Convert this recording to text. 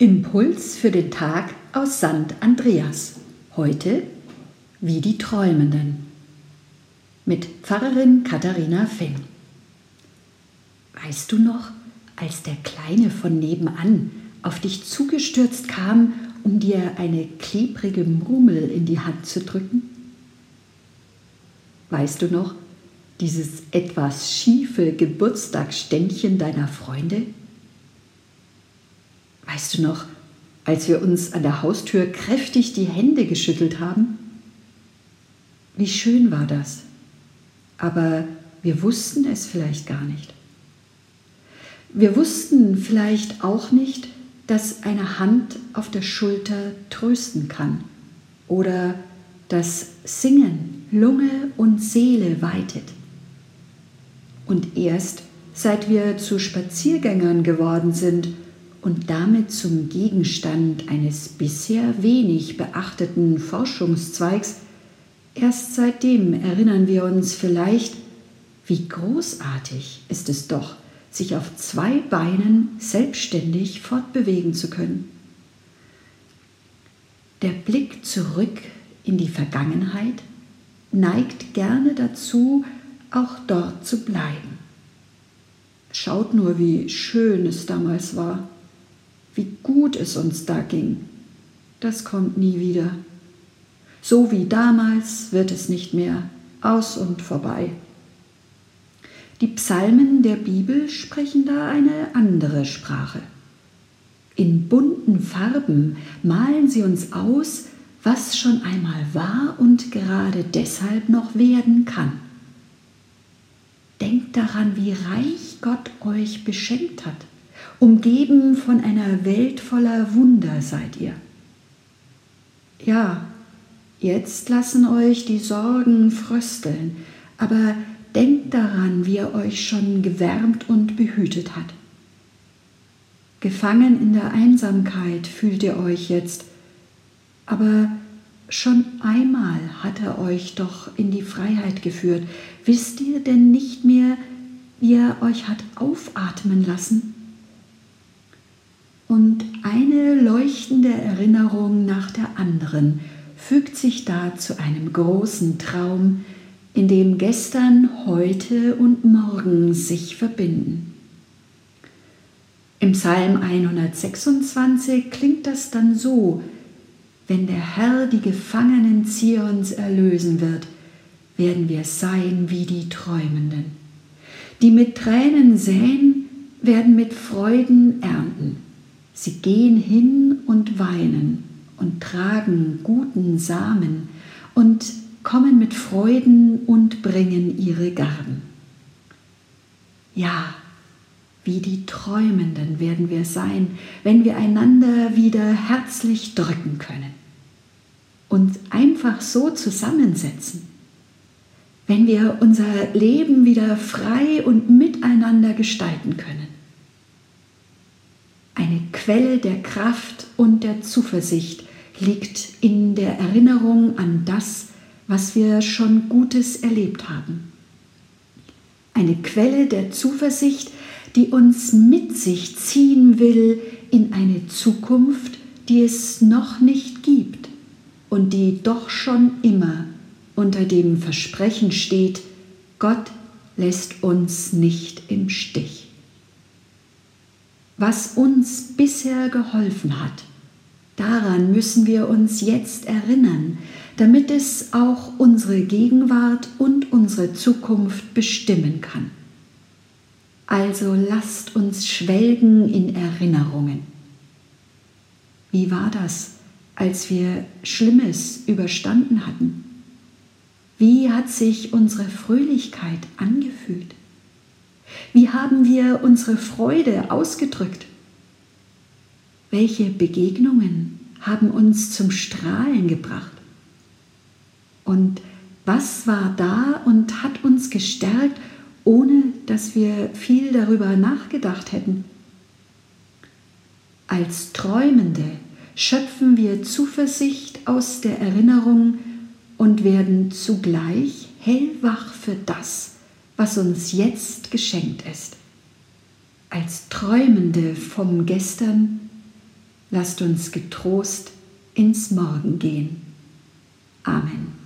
Impuls für den Tag aus St. Andreas. Heute wie die Träumenden. Mit Pfarrerin Katharina Feng. Weißt du noch, als der Kleine von nebenan auf dich zugestürzt kam, um dir eine klebrige Murmel in die Hand zu drücken? Weißt du noch, dieses etwas schiefe Geburtstagsständchen deiner Freunde? Weißt du noch, als wir uns an der Haustür kräftig die Hände geschüttelt haben? Wie schön war das. Aber wir wussten es vielleicht gar nicht. Wir wussten vielleicht auch nicht, dass eine Hand auf der Schulter trösten kann oder dass Singen Lunge und Seele weitet. Und erst seit wir zu Spaziergängern geworden sind, und damit zum Gegenstand eines bisher wenig beachteten Forschungszweigs, erst seitdem erinnern wir uns vielleicht, wie großartig ist es doch, sich auf zwei Beinen selbstständig fortbewegen zu können. Der Blick zurück in die Vergangenheit neigt gerne dazu, auch dort zu bleiben. Schaut nur, wie schön es damals war wie gut es uns da ging. Das kommt nie wieder. So wie damals wird es nicht mehr aus und vorbei. Die Psalmen der Bibel sprechen da eine andere Sprache. In bunten Farben malen sie uns aus, was schon einmal war und gerade deshalb noch werden kann. Denkt daran, wie reich Gott euch beschenkt hat. Umgeben von einer Welt voller Wunder seid ihr. Ja, jetzt lassen euch die Sorgen frösteln, aber denkt daran, wie er euch schon gewärmt und behütet hat. Gefangen in der Einsamkeit fühlt ihr euch jetzt, aber schon einmal hat er euch doch in die Freiheit geführt. Wisst ihr denn nicht mehr, wie er euch hat aufatmen lassen? Und eine leuchtende Erinnerung nach der anderen fügt sich da zu einem großen Traum, in dem gestern, heute und morgen sich verbinden. Im Psalm 126 klingt das dann so, wenn der Herr die Gefangenen Zions erlösen wird, werden wir sein wie die Träumenden. Die mit Tränen säen, werden mit Freuden ernten. Sie gehen hin und weinen und tragen guten Samen und kommen mit Freuden und bringen ihre Garben. Ja, wie die Träumenden werden wir sein, wenn wir einander wieder herzlich drücken können und einfach so zusammensetzen, wenn wir unser Leben wieder frei und miteinander gestalten können Quelle der Kraft und der Zuversicht liegt in der Erinnerung an das, was wir schon Gutes erlebt haben. Eine Quelle der Zuversicht, die uns mit sich ziehen will in eine Zukunft, die es noch nicht gibt und die doch schon immer unter dem Versprechen steht, Gott lässt uns nicht im Stich was uns bisher geholfen hat. Daran müssen wir uns jetzt erinnern, damit es auch unsere Gegenwart und unsere Zukunft bestimmen kann. Also lasst uns schwelgen in Erinnerungen. Wie war das, als wir Schlimmes überstanden hatten? Wie hat sich unsere Fröhlichkeit angefühlt? Wie haben wir unsere Freude ausgedrückt? Welche Begegnungen haben uns zum Strahlen gebracht? Und was war da und hat uns gestärkt, ohne dass wir viel darüber nachgedacht hätten? Als Träumende schöpfen wir Zuversicht aus der Erinnerung und werden zugleich hellwach für das, was uns jetzt geschenkt ist. Als Träumende vom Gestern Lasst uns getrost ins Morgen gehen. Amen.